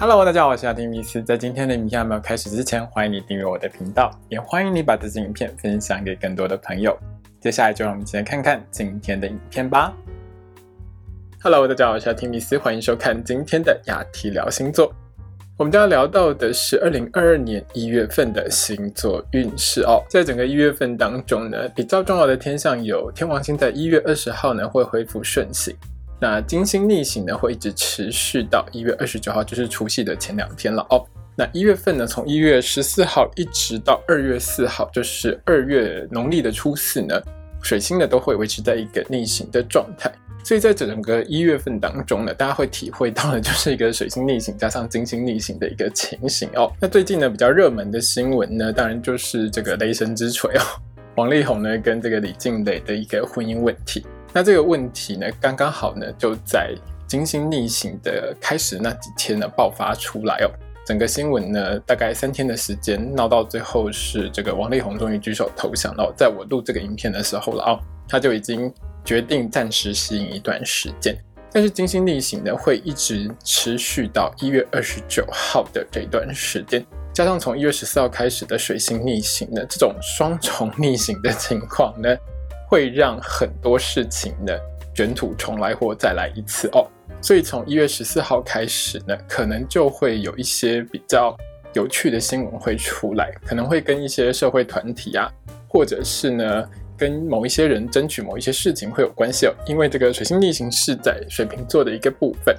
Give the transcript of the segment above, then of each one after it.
Hello，大家好，我是阿丁米斯。在今天的影片还没有开始之前，欢迎你订阅我的频道，也欢迎你把这支影片分享给更多的朋友。接下来就让我们一起来看看今天的影片吧。Hello，大家好，我是阿丁米斯，欢迎收看今天的雅提聊星座。我们将要聊到的是二零二二年一月份的星座运势哦。在整个一月份当中呢，比较重要的天象有天王星在一月二十号呢会恢复顺行。那金星逆行呢，会一直持续到一月二十九号，就是除夕的前两天了哦。那一月份呢，从一月十四号一直到二月四号，就是二月农历的初四呢，水星呢都会维持在一个逆行的状态。所以在整个一月份当中呢，大家会体会到的就是一个水星逆行加上金星逆行的一个情形哦。那最近呢，比较热门的新闻呢，当然就是这个雷神之锤哦，王力宏呢跟这个李静蕾的一个婚姻问题。那这个问题呢，刚刚好呢，就在金星逆行的开始那几天呢爆发出来哦。整个新闻呢，大概三天的时间闹到最后是这个王力宏终于举手投降了。在我录这个影片的时候了哦，他就已经决定暂时吸引一段时间。但是金星逆行呢，会一直持续到一月二十九号的这段时间，加上从一月十四号开始的水星逆行呢，这种双重逆行的情况呢。会让很多事情呢卷土重来或再来一次哦，所以从一月十四号开始呢，可能就会有一些比较有趣的新闻会出来，可能会跟一些社会团体啊，或者是呢跟某一些人争取某一些事情会有关系哦。因为这个水星逆行是在水瓶座的一个部分，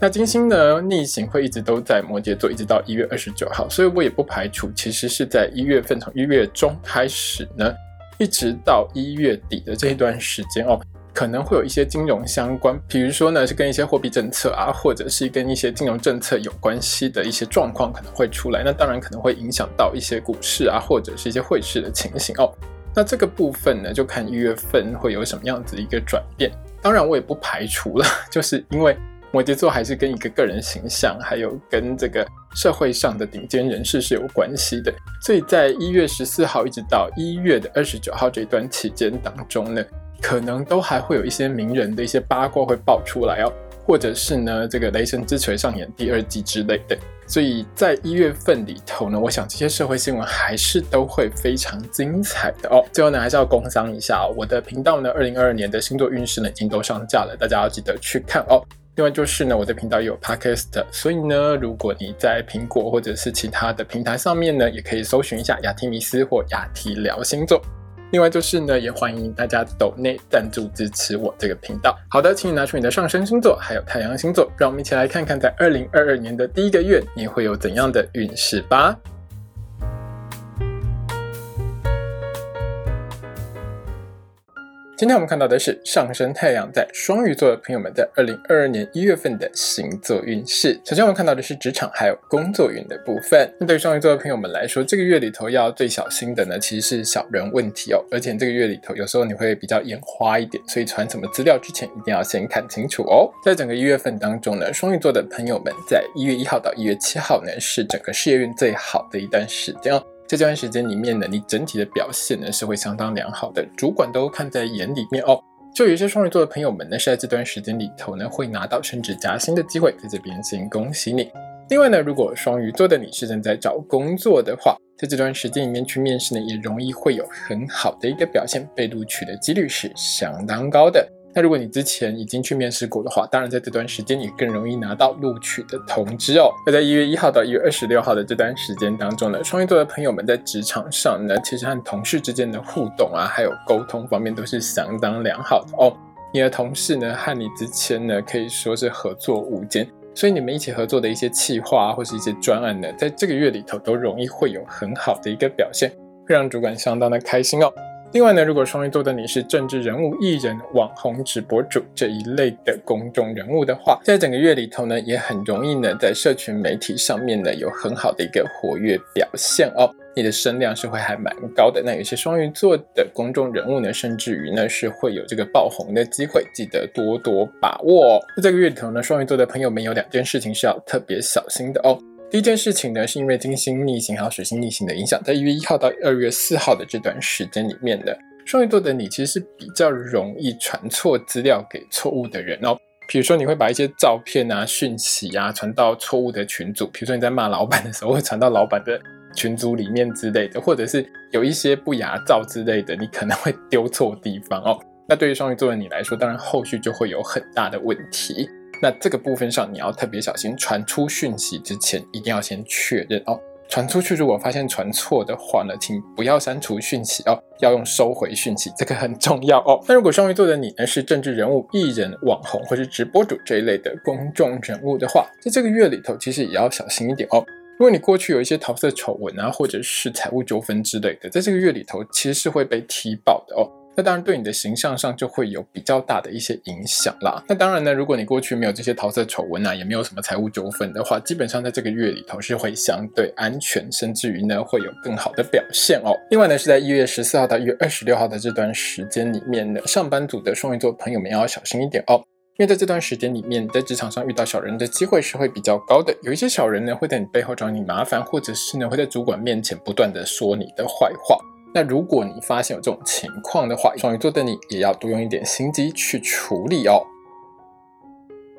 那金星呢逆行会一直都在摩羯座，一直到一月二十九号，所以我也不排除其实是在一月份从一月中开始呢。一直到一月底的这一段时间哦，可能会有一些金融相关，比如说呢是跟一些货币政策啊，或者是跟一些金融政策有关系的一些状况可能会出来。那当然可能会影响到一些股市啊，或者是一些汇市的情形哦。那这个部分呢，就看一月份会有什么样子一个转变。当然我也不排除了，就是因为。摩羯座还是跟一个个人形象，还有跟这个社会上的顶尖人士是有关系的。所以在一月十四号一直到一月的二十九号这段期间当中呢，可能都还会有一些名人的一些八卦会爆出来哦，或者是呢这个雷神之锤上演第二季之类的。所以在一月份里头呢，我想这些社会新闻还是都会非常精彩的哦。最后呢，还是要工商一下，我的频道呢，二零二二年的星座运势呢已经都上架了，大家要记得去看哦。另外就是呢，我的频道也有 podcast，所以呢，如果你在苹果或者是其他的平台上面呢，也可以搜寻一下雅提米斯或雅提聊星座。另外就是呢，也欢迎大家抖内赞助支持我这个频道。好的，请你拿出你的上升星座还有太阳星座，让我们一起来看看在二零二二年的第一个月你会有怎样的运势吧。今天我们看到的是上升太阳在双鱼座的朋友们在二零二二年一月份的星座运势。首先我们看到的是职场还有工作运的部分。那对于双鱼座的朋友们来说，这个月里头要最小心的呢，其实是小人问题哦。而且这个月里头有时候你会比较眼花一点，所以传什么资料之前一定要先看清楚哦。在整个一月份当中呢，双鱼座的朋友们在一月一号到一月七号呢，是整个事业运最好的一段时间哦。这段时间里面呢，你整体的表现呢是会相当良好的，主管都看在眼里面哦。就有一些双鱼座的朋友们呢，是在这段时间里头呢会拿到升职加薪的机会，在这边先恭喜你。另外呢，如果双鱼座的你是正在找工作的话，在这段时间里面去面试呢，也容易会有很好的一个表现，被录取的几率是相当高的。那如果你之前已经去面试过的话，当然在这段时间你更容易拿到录取的通知哦。那在一月一号到一月二十六号的这段时间当中呢，双鱼座的朋友们在职场上呢，其实和同事之间的互动啊，还有沟通方面都是相当良好的哦。你的同事呢和你之前呢可以说是合作无间，所以你们一起合作的一些企划或是一些专案呢，在这个月里头都容易会有很好的一个表现，会让主管相当的开心哦。另外呢，如果双鱼座的你是政治人物、艺人、网红、直播主这一类的公众人物的话，在整个月里头呢，也很容易呢，在社群媒体上面呢，有很好的一个活跃表现哦。你的声量是会还蛮高的。那有些双鱼座的公众人物呢，甚至于呢，是会有这个爆红的机会，记得多多把握。那这个月里头呢，双鱼座的朋友们有两件事情是要特别小心的哦。第一件事情呢，是因为金星逆行还有水星逆行的影响，在一月一号到二月四号的这段时间里面呢，双鱼座的你其实是比较容易传错资料给错误的人哦。比如说，你会把一些照片啊、讯息啊传到错误的群组，比如说你在骂老板的时候，会传到老板的群组里面之类的，或者是有一些不雅照之类的，你可能会丢错地方哦。那对于双鱼座的你来说，当然后续就会有很大的问题。那这个部分上，你要特别小心，传出讯息之前一定要先确认哦。传出去，如果发现传错的话呢，请不要删除讯息哦，要用收回讯息，这个很重要哦。那如果双鱼座的你呢是政治人物、艺人、网红或是直播主这一类的公众人物的话，在这个月里头，其实也要小心一点哦。如果你过去有一些桃色丑闻啊，或者是财务纠纷之类的，在这个月里头，其实是会被踢爆的哦。那当然，对你的形象上就会有比较大的一些影响啦。那当然呢，如果你过去没有这些桃色丑闻啊，也没有什么财务纠纷的话，基本上在这个月里头是会相对安全，甚至于呢会有更好的表现哦。另外呢，是在一月十四号到一月二十六号的这段时间里面呢，上班族的双鱼座朋友们要小心一点哦，因为在这段时间里面，在职场上遇到小人的机会是会比较高的。有一些小人呢会在你背后找你麻烦，或者是呢会在主管面前不断的说你的坏话。那如果你发现有这种情况的话，双鱼座的你也要多用一点心机去处理哦。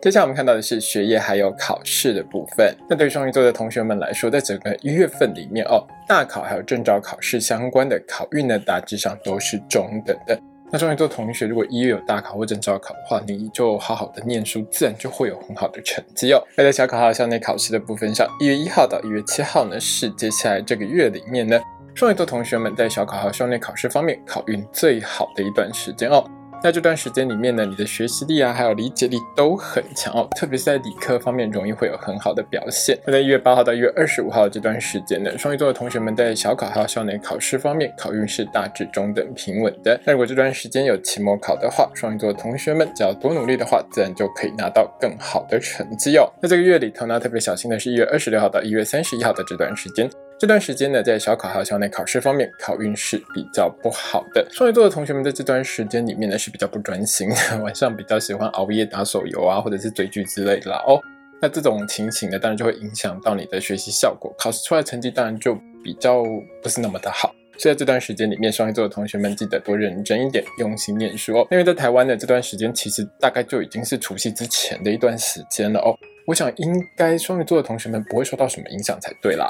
接下来我们看到的是学业还有考试的部分。那对双鱼座的同学们来说，在整个一月份里面哦，大考还有证照考试相关的考运呢，大致上都是中等的。那双鱼座同学，如果一月有大考或证照考的话，你就好好的念书，自然就会有很好的成绩哦。那在小考还有校内考试的部分上，一月一号到一月七号呢，是接下来这个月里面呢。双鱼座同学们在小考和校内考试方面考运最好的一段时间哦。在这段时间里面呢，你的学习力啊，还有理解力都很强哦，特别是在理科方面容易会有很好的表现。那在一月八号到一月二十五号这段时间呢，双鱼座的同学们在小考还有校内考试方面考运是大致中等平稳的。那如果这段时间有期末考的话，双鱼座的同学们只要多努力的话，自然就可以拿到更好的成绩哦。那这个月里头呢，特别小心的是一月二十六号到一月三十一号的这段时间。这段时间呢，在小考还有校内考试方面，考运是比较不好的。双鱼座的同学们在这段时间里面呢，是比较不专心，晚上比较喜欢熬夜打手游啊，或者是追剧之类的啦。哦，那这种情形呢，当然就会影响到你的学习效果，考试出来成绩当然就比较不是那么的好。所以在这段时间里面，双鱼座的同学们记得多认真一点，用心念书哦。因为在台湾的这段时间，其实大概就已经是除夕之前的一段时间了哦。我想应该双鱼座的同学们不会受到什么影响才对啦。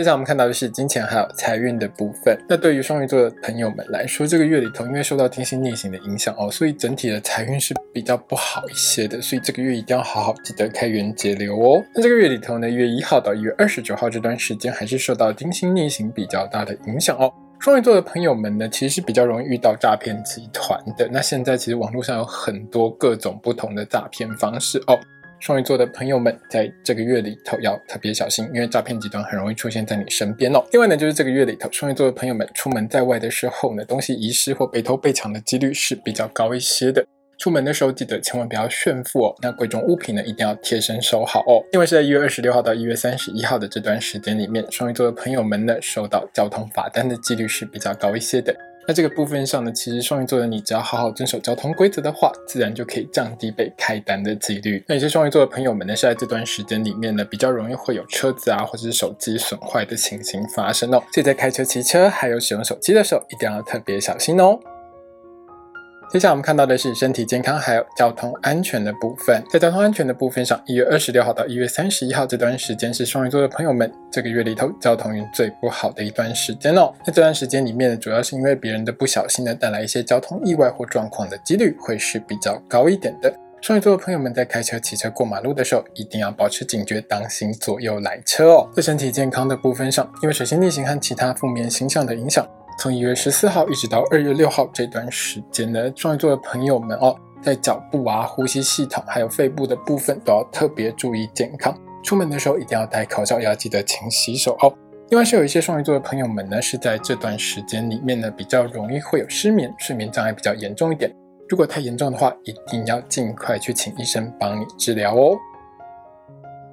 接下来我们看到的是金钱还有财运的部分。那对于双鱼座的朋友们来说，这个月里头因为受到金星逆行的影响哦，所以整体的财运是比较不好一些的。所以这个月一定要好好记得开源节流哦。那这个月里头呢，一月一号到一月二十九号这段时间，还是受到金星逆行比较大的影响哦。双鱼座的朋友们呢，其实是比较容易遇到诈骗集团的。那现在其实网络上有很多各种不同的诈骗方式哦。双鱼座的朋友们，在这个月里头要特别小心，因为诈骗集团很容易出现在你身边哦。另外呢，就是这个月里头，双鱼座的朋友们出门在外的时候呢，东西遗失或被偷被抢的几率是比较高一些的。出门的时候记得千万不要炫富哦。那贵重物品呢，一定要贴身收好哦。另外是在一月二十六号到一月三十一号的这段时间里面，双鱼座的朋友们呢，收到交通罚单的几率是比较高一些的。在这个部分上呢，其实双鱼座的你只要好好遵守交通规则的话，自然就可以降低被开单的几率。那有些双鱼座的朋友们呢，是在这段时间里面呢，比较容易会有车子啊，或者是手机损坏的情形发生哦。所以在开车、骑车还有使用手机的时候，一定要特别小心哦。接下来我们看到的是身体健康还有交通安全的部分。在交通安全的部分上，一月二十六号到一月三十一号这段时间是双鱼座的朋友们这个月里头交通运最不好的一段时间哦。在这段时间里面呢，主要是因为别人的不小心呢，带来一些交通意外或状况的几率会是比较高一点的。双鱼座的朋友们在开车、骑车过马路的时候，一定要保持警觉，当心左右来车哦。在身体健康的部分上，因为水星逆行和其他负面星象的影响。从一月十四号一直到二月六号这段时间呢，双鱼座的朋友们哦，在脚部啊、呼吸系统还有肺部的部分都要特别注意健康。出门的时候一定要戴口罩，也要记得勤洗手哦。另外是有一些双鱼座的朋友们呢，是在这段时间里面呢，比较容易会有失眠，睡眠障碍比较严重一点。如果太严重的话，一定要尽快去请医生帮你治疗哦。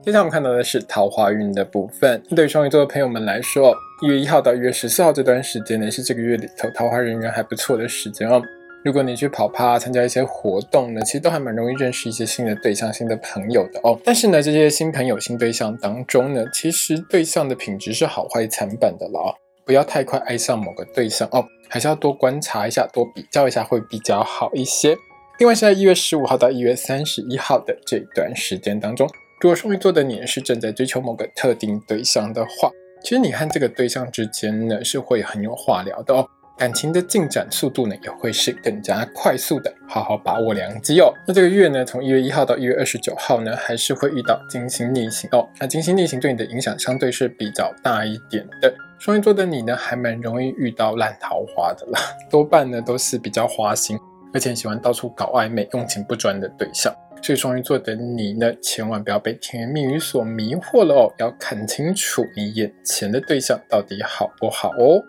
接下来我们看到的是桃花运的部分。对于双鱼座的朋友们来说，一月一号到一月十四号这段时间呢，是这个月里头桃花人缘还不错的时间哦。如果你去跑趴、参加一些活动呢，其实都还蛮容易认识一些新的对象、新的朋友的哦。但是呢，这些新朋友、新对象当中呢，其实对象的品质是好坏参半的了哦。不要太快爱上某个对象哦，还是要多观察一下、多比较一下会比较好一些。另外是在一月十五号到一月三十一号的这段时间当中，如果双鱼座的你是正在追求某个特定对象的话，其实你和这个对象之间呢是会很有话聊的哦。感情的进展速度呢，也会是更加快速的，好好把握良机哦。那这个月呢，从一月一号到一月二十九号呢，还是会遇到金星逆行哦。那金星逆行对你的影响相对是比较大一点的。双鱼座的你呢，还蛮容易遇到烂桃花的啦，多半呢都是比较花心，而且喜欢到处搞暧昧、用情不专的对象。所以双鱼座的你呢，千万不要被甜言蜜语所迷惑了哦，要看清楚你眼前的对象到底好不好哦。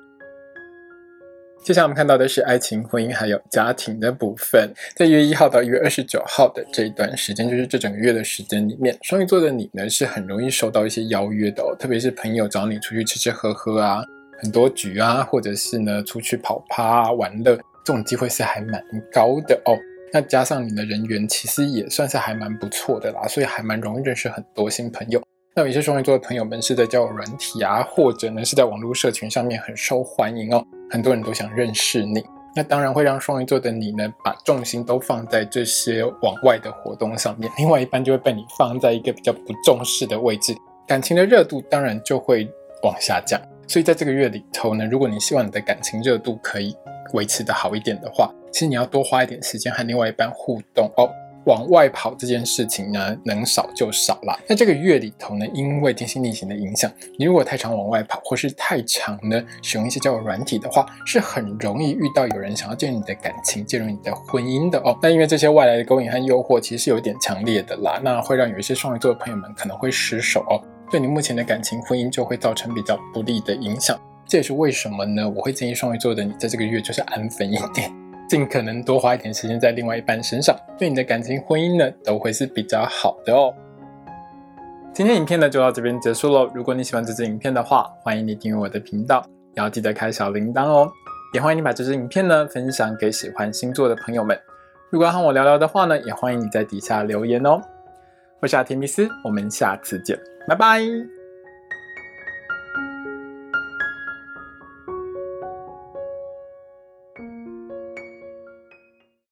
接下来我们看到的是爱情、婚姻还有家庭的部分。在一月一号到一月二十九号的这一段时间，就是这整个月的时间里面，双鱼座的你呢是很容易收到一些邀约的哦，特别是朋友找你出去吃吃喝喝啊，很多局啊，或者是呢出去跑趴玩乐，这种机会是还蛮高的哦。那加上你的人缘其实也算是还蛮不错的啦，所以还蛮容易认识很多新朋友。那有一些双鱼座的朋友们是在交友软体啊，或者呢是在网络社群上面很受欢迎哦，很多人都想认识你。那当然会让双鱼座的你呢，把重心都放在这些往外的活动上面，另外一半就会被你放在一个比较不重视的位置，感情的热度当然就会往下降。所以在这个月里头呢，如果你希望你的感情热度可以维持的好一点的话，其实你要多花一点时间和另外一半互动哦。往外跑这件事情呢，能少就少了。那这个月里头呢，因为金星逆行的影响，你如果太常往外跑，或是太常呢使用一些交友软体的话，是很容易遇到有人想要介入你的感情，介入你的婚姻的哦。那因为这些外来的勾引和诱惑，其实是有点强烈的啦，那会让有一些双鱼座的朋友们可能会失手哦，对你目前的感情婚姻就会造成比较不利的影响。这也是为什么呢？我会建议双鱼座的你在这个月就是安分一点。尽可能多花一点时间在另外一半身上，对你的感情、婚姻呢，都会是比较好的哦。今天影片呢就到这边结束喽。如果你喜欢这支影片的话，欢迎你订阅我的频道，也要记得开小铃铛哦。也欢迎你把这支影片呢分享给喜欢星座的朋友们。如果要和我聊聊的话呢，也欢迎你在底下留言哦。我是阿提米斯，我们下次见，拜拜。